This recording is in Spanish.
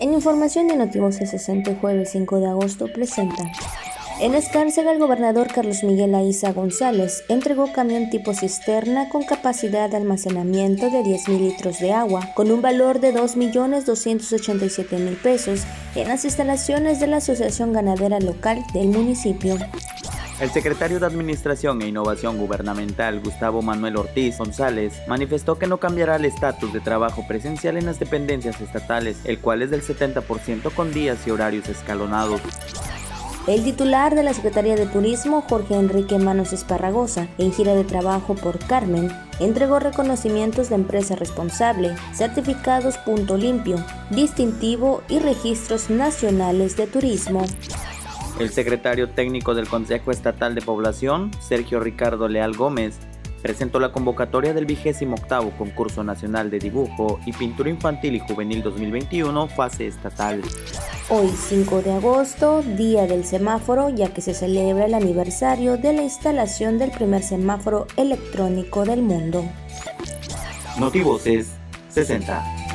En información de Notivos 60 jueves 5 de agosto presenta. En Escárcega, el gobernador Carlos Miguel Aiza González entregó camión tipo cisterna con capacidad de almacenamiento de 10.000 litros de agua, con un valor de 2.287.000 pesos, en las instalaciones de la Asociación Ganadera Local del municipio. El secretario de Administración e Innovación Gubernamental, Gustavo Manuel Ortiz González, manifestó que no cambiará el estatus de trabajo presencial en las dependencias estatales, el cual es del 70% con días y horarios escalonados. El titular de la Secretaría de Turismo, Jorge Enrique Manos Esparragosa, en gira de trabajo por Carmen, entregó reconocimientos de empresa responsable, certificados punto limpio, distintivo y registros nacionales de turismo. El secretario técnico del Consejo Estatal de Población, Sergio Ricardo Leal Gómez, presentó la convocatoria del vigésimo octavo Concurso Nacional de Dibujo y Pintura Infantil y Juvenil 2021, fase estatal. Hoy 5 de agosto, día del semáforo, ya que se celebra el aniversario de la instalación del primer semáforo electrónico del mundo. Notivoces 60.